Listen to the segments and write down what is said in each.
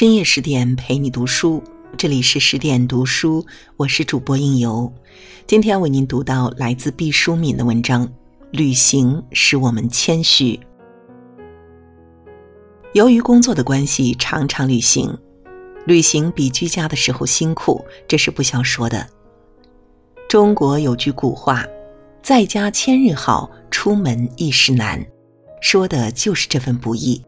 深夜十点陪你读书，这里是十点读书，我是主播应由。今天为您读到来自毕淑敏的文章《旅行使我们谦虚》。由于工作的关系，常常旅行，旅行比居家的时候辛苦，这是不消说的。中国有句古话：“在家千日好，出门一时难”，说的就是这份不易。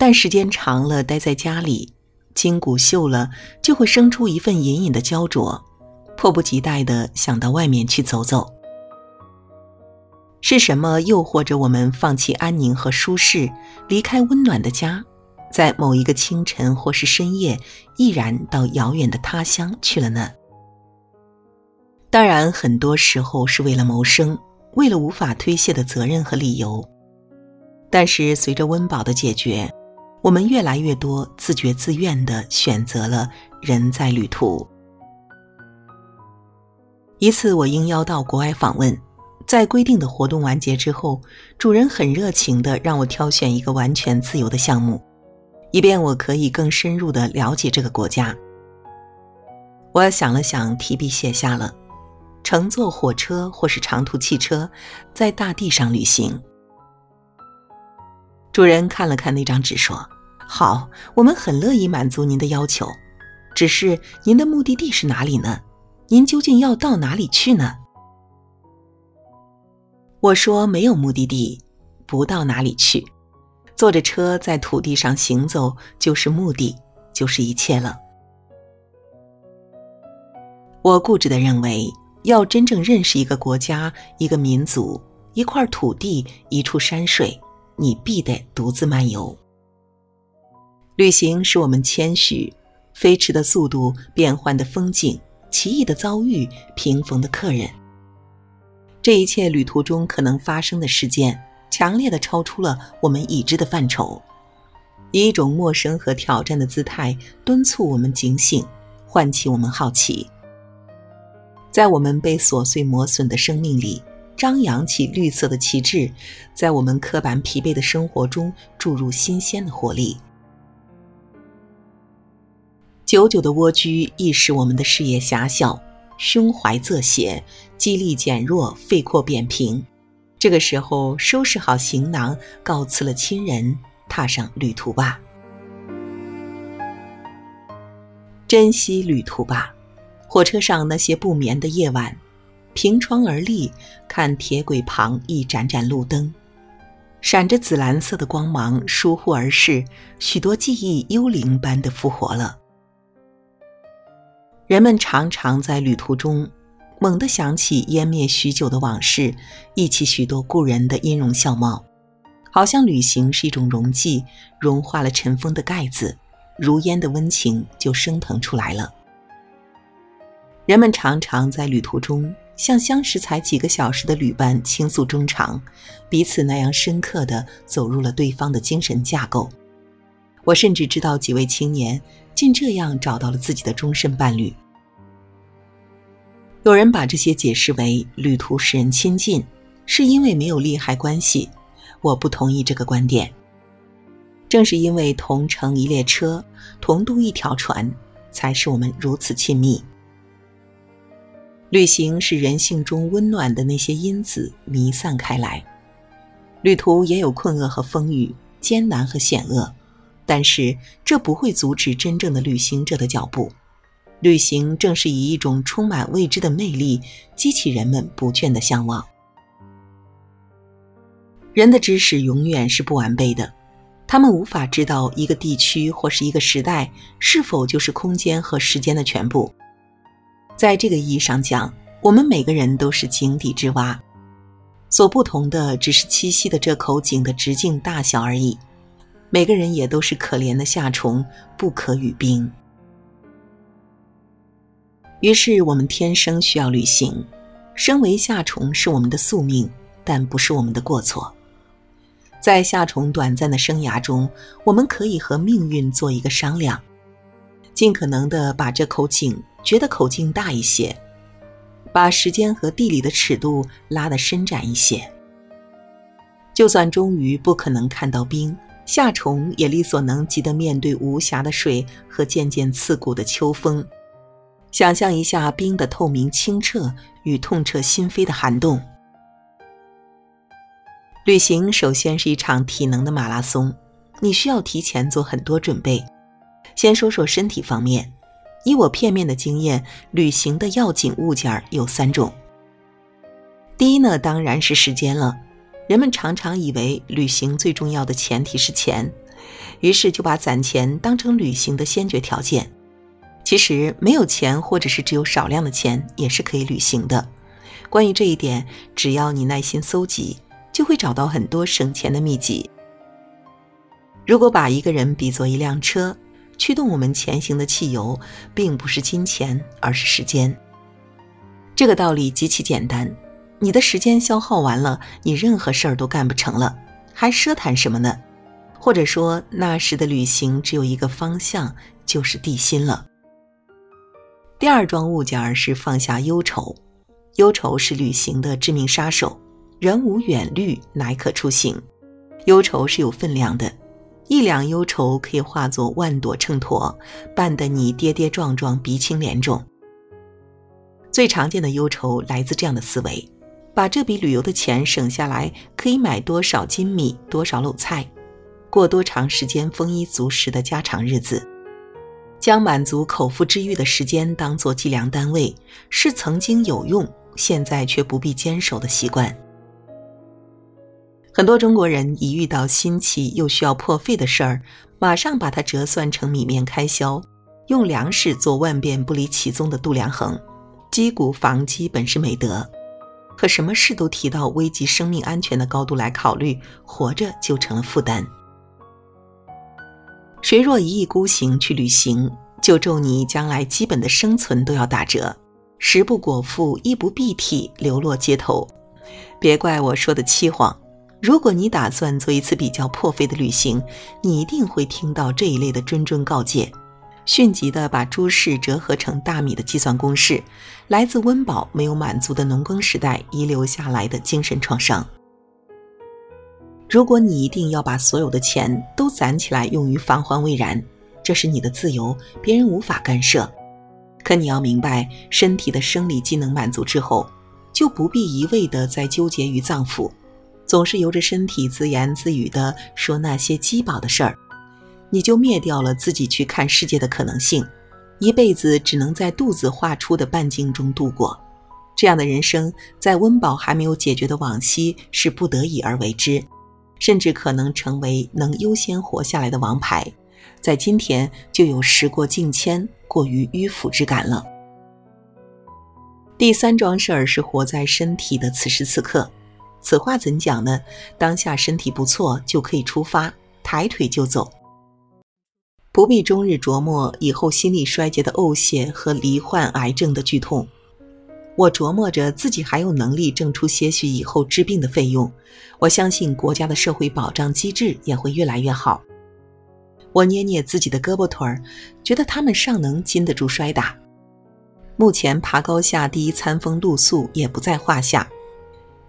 但时间长了，待在家里，筋骨锈了，就会生出一份隐隐的焦灼，迫不及待的想到外面去走走。是什么诱惑着我们放弃安宁和舒适，离开温暖的家，在某一个清晨或是深夜，毅然到遥远的他乡去了呢？当然，很多时候是为了谋生，为了无法推卸的责任和理由。但是随着温饱的解决。我们越来越多自觉自愿的选择了人在旅途。一次，我应邀到国外访问，在规定的活动完结之后，主人很热情的让我挑选一个完全自由的项目，以便我可以更深入的了解这个国家。我想了想，提笔写下了：乘坐火车或是长途汽车，在大地上旅行。主人看了看那张纸，说：“好，我们很乐意满足您的要求。只是您的目的地是哪里呢？您究竟要到哪里去呢？”我说：“没有目的地，不到哪里去。坐着车在土地上行走，就是目的，就是一切了。”我固执的认为，要真正认识一个国家、一个民族、一块土地、一处山水。你必得独自漫游。旅行使我们谦虚，飞驰的速度、变幻的风景、奇异的遭遇、平逢的客人，这一切旅途中可能发生的事件，强烈的超出了我们已知的范畴，以一种陌生和挑战的姿态，敦促我们警醒，唤起我们好奇。在我们被琐碎磨损的生命里。张扬起绿色的旗帜，在我们刻板疲惫的生活中注入新鲜的活力。久久的蜗居易使我们的视野狭小，胸怀仄斜，肌力减弱，肺廓扁平。这个时候，收拾好行囊，告辞了亲人，踏上旅途吧。珍惜旅途吧，火车上那些不眠的夜晚。凭窗而立，看铁轨旁一盏盏路灯，闪着紫蓝色的光芒，疏忽而逝，许多记忆幽灵般的复活了。人们常常在旅途中，猛地想起湮灭许久的往事，忆起许多故人的音容笑貌，好像旅行是一种溶剂，融化了尘封的盖子，如烟的温情就升腾出来了。人们常常在旅途中。向相识才几个小时的旅伴倾诉衷肠，彼此那样深刻地走入了对方的精神架构。我甚至知道几位青年竟这样找到了自己的终身伴侣。有人把这些解释为旅途使人亲近，是因为没有利害关系。我不同意这个观点。正是因为同乘一列车，同渡一条船，才使我们如此亲密。旅行使人性中温暖的那些因子弥散开来，旅途也有困厄和风雨，艰难和险恶，但是这不会阻止真正的旅行者的脚步。旅行正是以一种充满未知的魅力，激起人们不倦的向往。人的知识永远是不完备的，他们无法知道一个地区或是一个时代是否就是空间和时间的全部。在这个意义上讲，我们每个人都是井底之蛙，所不同的只是栖息的这口井的直径大小而已。每个人也都是可怜的夏虫，不可语冰。于是，我们天生需要旅行。身为夏虫是我们的宿命，但不是我们的过错。在夏虫短暂的生涯中，我们可以和命运做一个商量。尽可能的把这口井觉得口径大一些，把时间和地理的尺度拉得伸展一些。就算终于不可能看到冰，夏虫也力所能及地面对无暇的水和渐渐刺骨的秋风。想象一下冰的透明清澈与痛彻心扉的寒冻。旅行首先是一场体能的马拉松，你需要提前做很多准备。先说说身体方面，以我片面的经验，旅行的要紧物件有三种。第一呢，当然是时间了。人们常常以为旅行最重要的前提是钱，于是就把攒钱当成旅行的先决条件。其实没有钱，或者是只有少量的钱，也是可以旅行的。关于这一点，只要你耐心搜集，就会找到很多省钱的秘籍。如果把一个人比作一辆车，驱动我们前行的汽油，并不是金钱，而是时间。这个道理极其简单。你的时间消耗完了，你任何事儿都干不成了，还奢谈什么呢？或者说，那时的旅行只有一个方向，就是地心了。第二桩物件是放下忧愁，忧愁是旅行的致命杀手。人无远虑，乃可出行。忧愁是有分量的，一两忧愁可以化作万朵秤砣，绊得你跌跌撞撞，鼻青脸肿。最常见的忧愁来自这样的思维。把这笔旅游的钱省下来，可以买多少斤米、多少篓菜，过多长时间丰衣足食的家常日子。将满足口腹之欲的时间当做计量单位，是曾经有用，现在却不必坚守的习惯。很多中国人一遇到新奇又需要破费的事儿，马上把它折算成米面开销，用粮食做万变不离其宗的度量衡。击鼓防饥本是美德。可什么事都提到危及生命安全的高度来考虑，活着就成了负担。谁若一意孤行去旅行，就咒你将来基本的生存都要打折，食不果腹，衣不蔽体，流落街头。别怪我说的凄惶。如果你打算做一次比较破费的旅行，你一定会听到这一类的谆谆告诫。迅疾地把诸事折合成大米的计算公式，来自温饱没有满足的农耕时代遗留下来的精神创伤。如果你一定要把所有的钱都攒起来用于防患未然，这是你的自由，别人无法干涉。可你要明白，身体的生理机能满足之后，就不必一味地在纠结于脏腑，总是由着身体自言自语地说那些饥饱的事儿。你就灭掉了自己去看世界的可能性，一辈子只能在肚子画出的半径中度过。这样的人生，在温饱还没有解决的往昔是不得已而为之，甚至可能成为能优先活下来的王牌，在今天就有时过境迁、过于迂腐之感了。第三桩事儿是活在身体的此时此刻，此话怎讲呢？当下身体不错，就可以出发，抬腿就走。不必终日琢磨以后心力衰竭的呕血和罹患癌症的剧痛。我琢磨着自己还有能力挣出些许以后治病的费用，我相信国家的社会保障机制也会越来越好。我捏捏自己的胳膊腿儿，觉得他们尚能经得住摔打。目前爬高下第一餐风露宿也不在话下。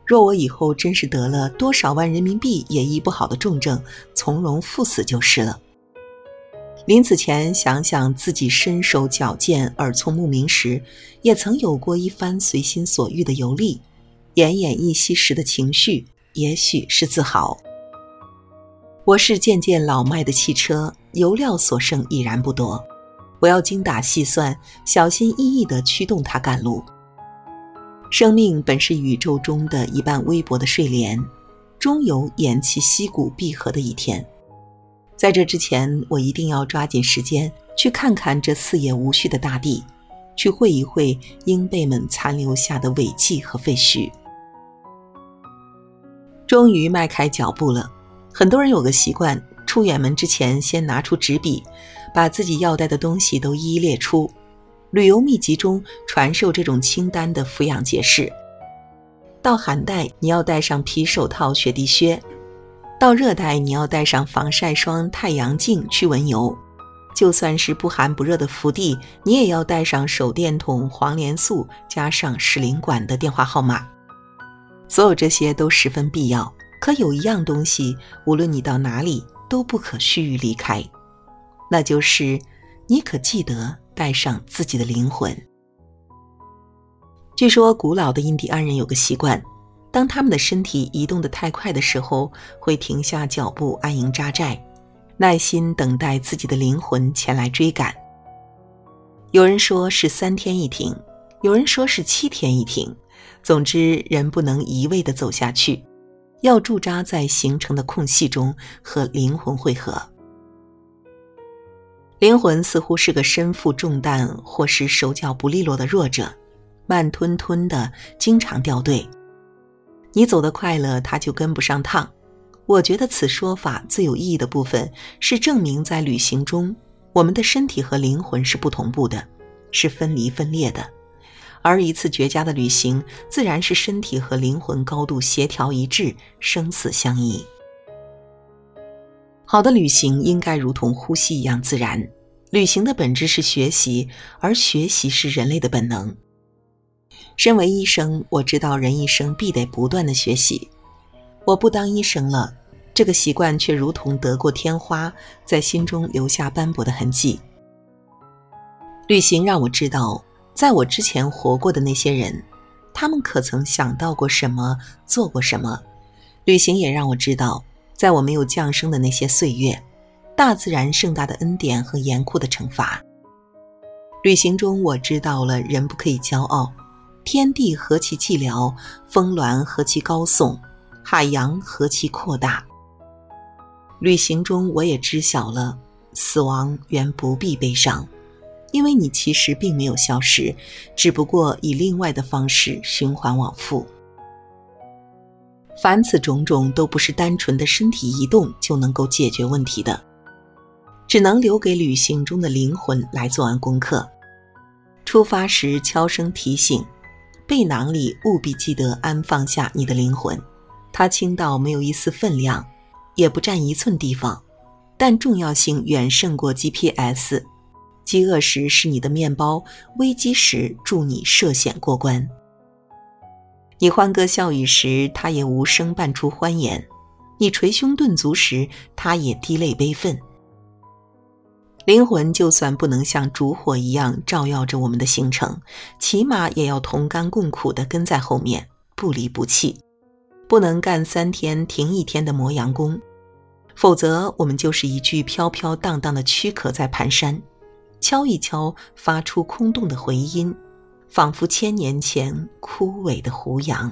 若我以后真是得了多少万人民币也医不好的重症，从容赴死就是了。临死前想想自己身手矫健、耳聪目明时，也曾有过一番随心所欲的游历，奄奄一息时的情绪，也许是自豪。我是渐渐老迈的汽车，油料所剩已然不多，我要精打细算、小心翼翼地驱动它赶路。生命本是宇宙中的一半微薄的睡莲，终有偃旗息鼓闭合的一天。在这之前，我一定要抓紧时间去看看这四野无序的大地，去会一会鹰辈们残留下的尾迹和废墟。终于迈开脚步了。很多人有个习惯，出远门之前先拿出纸笔，把自己要带的东西都一一列出。旅游秘籍中传授这种清单的俯仰节式：到寒带，你要带上皮手套、雪地靴。到热带，你要带上防晒霜、太阳镜、驱蚊油；就算是不寒不热的福地，你也要带上手电筒、黄连素，加上使领馆的电话号码。所有这些都十分必要。可有一样东西，无论你到哪里，都不可须臾离开，那就是你可记得带上自己的灵魂。据说古老的印第安人有个习惯，当他们的身体移动得太快的时候，会停下脚步安营扎寨，耐心等待自己的灵魂前来追赶。有人说是三天一停，有人说是七天一停。总之，人不能一味地走下去，要驻扎在形成的空隙中和灵魂汇合。灵魂似乎是个身负重担或是手脚不利落的弱者，慢吞吞的，经常掉队。你走得快了，他就跟不上趟。我觉得此说法最有意义的部分是证明，在旅行中，我们的身体和灵魂是不同步的，是分离分裂的。而一次绝佳的旅行，自然是身体和灵魂高度协调一致，生死相依。好的旅行应该如同呼吸一样自然。旅行的本质是学习，而学习是人类的本能。身为医生，我知道人一生必得不断的学习。我不当医生了，这个习惯却如同得过天花，在心中留下斑驳的痕迹。旅行让我知道。在我之前活过的那些人，他们可曾想到过什么，做过什么？旅行也让我知道，在我没有降生的那些岁月，大自然盛大的恩典和严酷的惩罚。旅行中，我知道了人不可以骄傲，天地何其寂寥，峰峦何其高耸，海洋何其扩大。旅行中，我也知晓了死亡原不必悲伤。因为你其实并没有消失，只不过以另外的方式循环往复。凡此种种都不是单纯的身体移动就能够解决问题的，只能留给旅行中的灵魂来做完功课。出发时悄声提醒，背囊里务必记得安放下你的灵魂，它轻到没有一丝分量，也不占一寸地方，但重要性远胜过 GPS。饥饿时是你的面包，危机时助你涉险过关。你欢歌笑语时，他也无声伴出欢颜；你捶胸顿足时，他也滴泪悲愤。灵魂就算不能像烛火一样照耀着我们的行程，起码也要同甘共苦地跟在后面，不离不弃，不能干三天停一天的磨洋工，否则我们就是一具飘飘荡荡的躯壳在蹒跚。敲一敲，发出空洞的回音，仿佛千年前枯萎的胡杨。